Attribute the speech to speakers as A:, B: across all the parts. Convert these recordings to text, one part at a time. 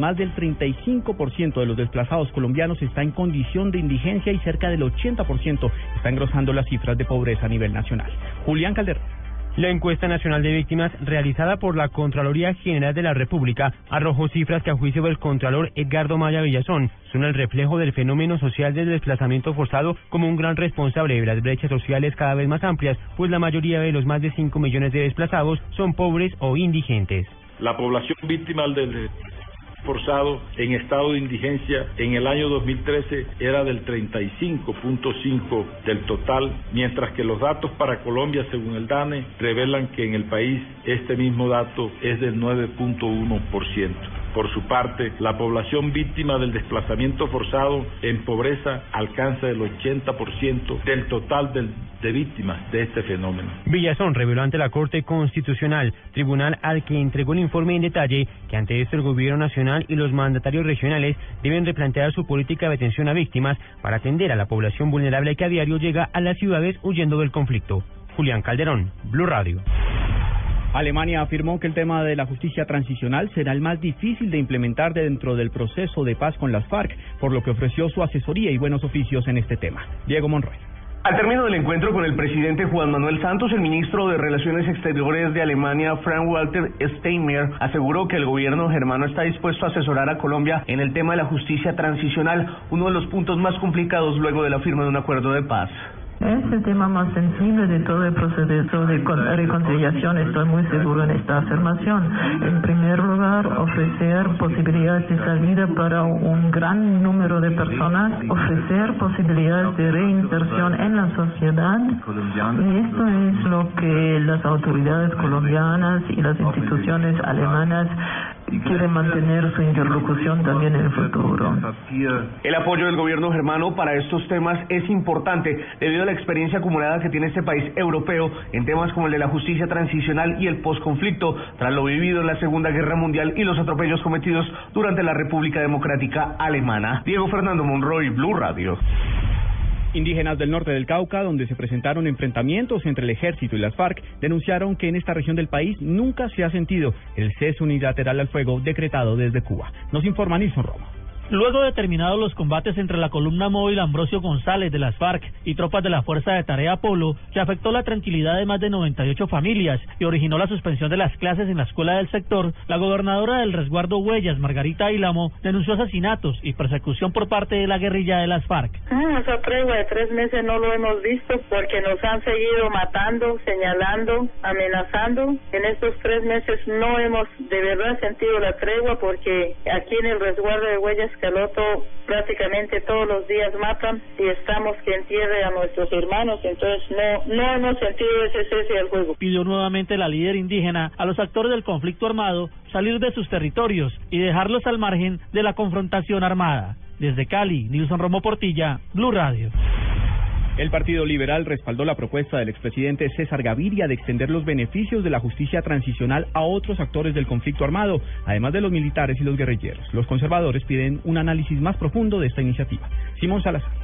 A: Más del 35% de los desplazados colombianos está en condición de indigencia y cerca del 80% está engrosando las cifras de pobreza a nivel nacional. Julián Calderón.
B: La encuesta nacional de víctimas realizada por la Contraloría General de la República arrojó cifras que a juicio del Contralor Edgardo Maya Villazón son el reflejo del fenómeno social del desplazamiento forzado como un gran responsable de las brechas sociales cada vez más amplias, pues la mayoría de los más de 5 millones de desplazados son pobres o indigentes.
C: La población víctima del forzado en estado de indigencia en el año 2013 era del 35.5 del total, mientras que los datos para Colombia, según el DANE, revelan que en el país este mismo dato es del 9.1%. Por su parte, la población víctima del desplazamiento forzado en pobreza alcanza el 80% del total de víctimas de este fenómeno.
B: Villazón reveló ante la Corte Constitucional, tribunal al que entregó el informe en detalle, que ante esto el Gobierno Nacional y los mandatarios regionales deben replantear su política de atención a víctimas para atender a la población vulnerable que a diario llega a las ciudades huyendo del conflicto. Julián Calderón, Blue Radio.
A: Alemania afirmó que el tema de la justicia transicional será el más difícil de implementar dentro del proceso de paz con las FARC, por lo que ofreció su asesoría y buenos oficios en este tema. Diego Monroy.
D: Al término del encuentro con el presidente Juan Manuel Santos, el ministro de Relaciones Exteriores de Alemania, Frank Walter Steinmeier, aseguró que el gobierno germano está dispuesto a asesorar a Colombia en el tema de la justicia transicional, uno de los puntos más complicados luego de la firma de un acuerdo de paz.
E: Es el tema más sensible de todo el proceso de reconciliación. Estoy muy seguro en esta afirmación. En primer lugar, ofrecer posibilidades de salida para un gran número de personas, ofrecer posibilidades de reinserción en la sociedad. Y esto es lo que las autoridades colombianas y las instituciones alemanas quiere mantener su interlocución también en el futuro.
D: El apoyo del gobierno germano para estos temas es importante debido a la experiencia acumulada que tiene este país europeo en temas como el de la justicia transicional y el posconflicto tras lo vivido en la Segunda Guerra Mundial y los atropellos cometidos durante la República Democrática Alemana. Diego Fernando Monroy, Blue Radio.
A: Indígenas del norte del Cauca, donde se presentaron enfrentamientos entre el ejército y las FARC, denunciaron que en esta región del país nunca se ha sentido el cese unilateral al fuego decretado desde Cuba. Nos informa Nilson Roma.
F: Luego de terminados los combates entre la columna móvil Ambrosio González de las FARC y tropas de la Fuerza de Tarea Polo, que afectó la tranquilidad de más de 98 familias y originó la suspensión de las clases en la escuela del sector, la gobernadora del resguardo Huellas, Margarita Ilamo, denunció asesinatos y persecución por parte de la guerrilla de las FARC.
G: Ah, esa tregua de tres meses no lo hemos visto porque nos han seguido matando, señalando, amenazando. En estos tres meses no hemos de verdad sentido la tregua porque aquí en el resguardo de Huellas Caloto prácticamente todos los días matan y estamos que entierre a nuestros hermanos, entonces no, no hemos sentido ese cese al juego.
F: Pidió nuevamente la líder indígena a los actores del conflicto armado salir de sus territorios y dejarlos al margen de la confrontación armada. Desde Cali, Nilson Romo Portilla, Blue Radio.
A: El Partido Liberal respaldó la propuesta del expresidente César Gaviria de extender los beneficios de la justicia transicional a otros actores del conflicto armado, además de los militares y los guerrilleros. Los conservadores piden un análisis más profundo de esta iniciativa. Simón Salazar.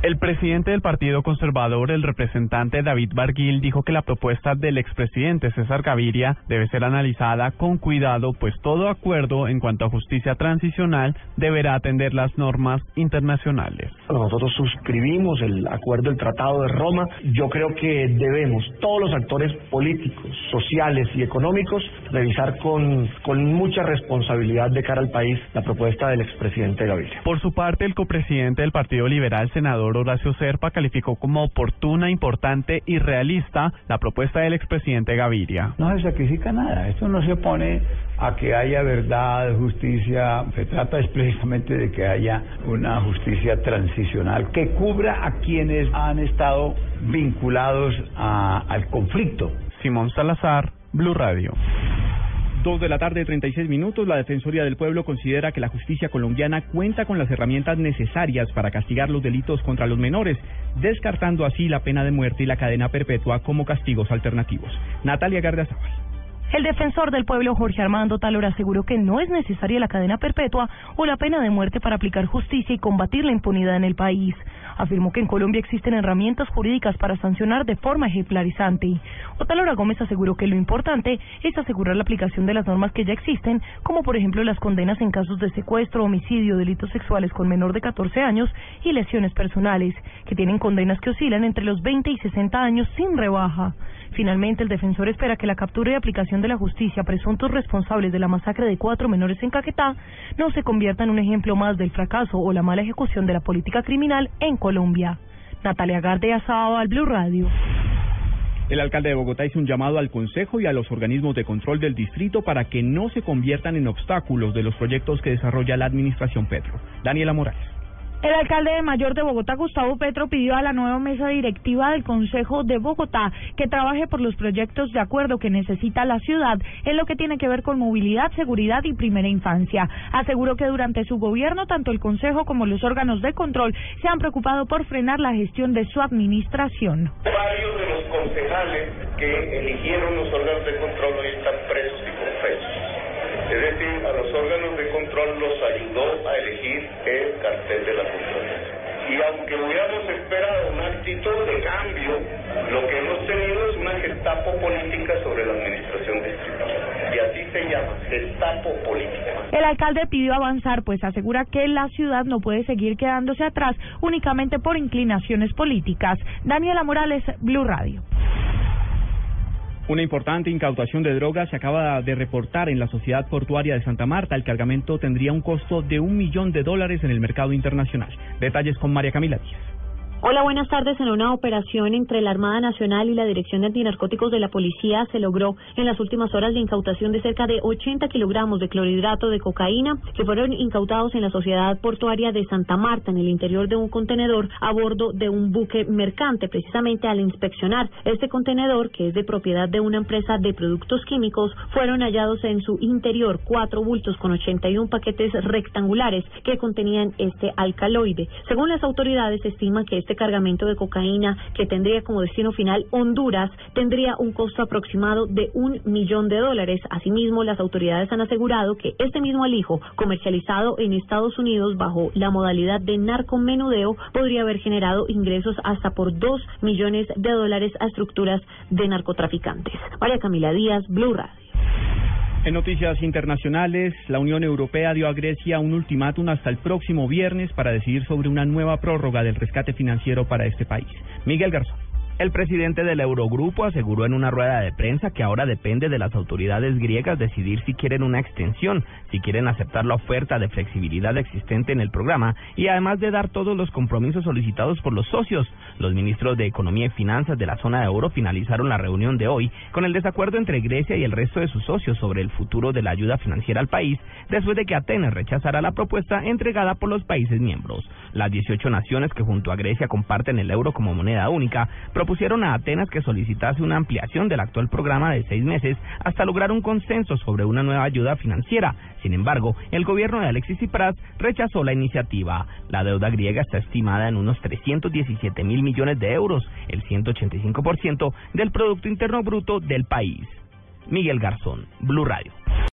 H: El presidente del Partido Conservador, el representante David Barguil, dijo que la propuesta del expresidente César Gaviria debe ser analizada con cuidado, pues todo acuerdo en cuanto a justicia transicional deberá atender las normas internacionales.
I: Nosotros suscribimos el acuerdo del Tratado de Roma. Yo creo que debemos, todos los actores políticos, sociales y económicos, revisar con, con mucha responsabilidad de cara al país la propuesta del expresidente Gaviria.
H: Por su parte, el copresidente del Partido Liberal, senador Horacio Serpa calificó como oportuna, importante y realista la propuesta del expresidente Gaviria.
J: No se sacrifica nada, esto no se opone a que haya verdad, justicia, se trata precisamente de que haya una justicia transicional que cubra a quienes han estado vinculados a, al conflicto.
H: Simón Salazar, Blue Radio.
A: Dos de la tarde, 36 minutos. La Defensoría del Pueblo considera que la justicia colombiana cuenta con las herramientas necesarias para castigar los delitos contra los menores, descartando así la pena de muerte y la cadena perpetua como castigos alternativos. Natalia Gardiazabal.
K: El defensor del pueblo Jorge Armando Talora aseguró que no es necesaria la cadena perpetua o la pena de muerte para aplicar justicia y combatir la impunidad en el país. Afirmó que en Colombia existen herramientas jurídicas para sancionar de forma ejemplarizante. Otalora Gómez aseguró que lo importante es asegurar la aplicación de las normas que ya existen, como por ejemplo las condenas en casos de secuestro, homicidio, delitos sexuales con menor de 14 años y lesiones personales, que tienen condenas que oscilan entre los 20 y 60 años sin rebaja. Finalmente, el defensor espera que la captura y aplicación de la justicia presuntos responsables de la masacre de cuatro menores en Caquetá no se convierta en un ejemplo más del fracaso o la mala ejecución de la política criminal en Colombia. Natalia Gardea al Blue Radio.
A: El alcalde de Bogotá hizo un llamado al Consejo y a los organismos de control del distrito para que no se conviertan en obstáculos de los proyectos que desarrolla la administración Petro. Daniela Morales.
L: El alcalde de Mayor de Bogotá, Gustavo Petro, pidió a la nueva mesa directiva del Consejo de Bogotá que trabaje por los proyectos de acuerdo que necesita la ciudad en lo que tiene que ver con movilidad, seguridad y primera infancia. Aseguró que durante su gobierno, tanto el Consejo como los órganos de control se han preocupado por frenar la gestión de su administración.
M: Varios de los concejales que eligieron los órganos de control hoy están presos control los ayudó a elegir el cartel de la Contraloría. Y aunque hubiéramos esperado una actitud de cambio, lo que hemos tenido es una gestapo política sobre la administración distrital. Y así se llama, gestapo política.
L: El alcalde pidió avanzar, pues asegura que la ciudad no puede seguir quedándose atrás únicamente por inclinaciones políticas. Daniela Morales, Blue Radio.
A: Una importante incautación de drogas se acaba de reportar en la Sociedad Portuaria de Santa Marta. El cargamento tendría un costo de un millón de dólares en el mercado internacional. Detalles con María Camila Díaz.
N: Hola, buenas tardes. En una operación entre la Armada Nacional y la Dirección de Antinarcóticos de la Policía se logró en las últimas horas la incautación de cerca de 80 kilogramos de clorhidrato de cocaína que fueron incautados en la Sociedad Portuaria de Santa Marta en el interior de un contenedor a bordo de un buque mercante. Precisamente al inspeccionar este contenedor, que es de propiedad de una empresa de productos químicos, fueron hallados en su interior cuatro bultos con 81 paquetes rectangulares que contenían este alcaloide. Según las autoridades, se estima que este cargamento de cocaína que tendría como destino final Honduras tendría un costo aproximado de un millón de dólares. Asimismo, las autoridades han asegurado que este mismo alijo, comercializado en Estados Unidos bajo la modalidad de narcomenudeo, podría haber generado ingresos hasta por dos millones de dólares a estructuras de narcotraficantes. María Camila Díaz, Blue Radio.
A: En noticias internacionales, la Unión Europea dio a Grecia un ultimátum hasta el próximo viernes para decidir sobre una nueva prórroga del rescate financiero para este país. Miguel Garzón.
O: El presidente del Eurogrupo aseguró en una rueda de prensa que ahora depende de las autoridades griegas decidir si quieren una extensión, si quieren aceptar la oferta de flexibilidad existente en el programa y además de dar todos los compromisos solicitados por los socios. Los ministros de Economía y Finanzas de la zona de euro finalizaron la reunión de hoy con el desacuerdo entre Grecia y el resto de sus socios sobre el futuro de la ayuda financiera al país después de que Atenas rechazara la propuesta entregada por los países miembros. Las 18 naciones que junto a Grecia comparten el euro como moneda única propusieron a Atenas que solicitase una ampliación del actual programa de seis meses hasta lograr un consenso sobre una nueva ayuda financiera. Sin embargo, el gobierno de Alexis Tsipras rechazó la iniciativa. La deuda griega está estimada en unos 317 mil millones de euros, el 185% del Producto Interno Bruto del país. Miguel Garzón, Blue Radio.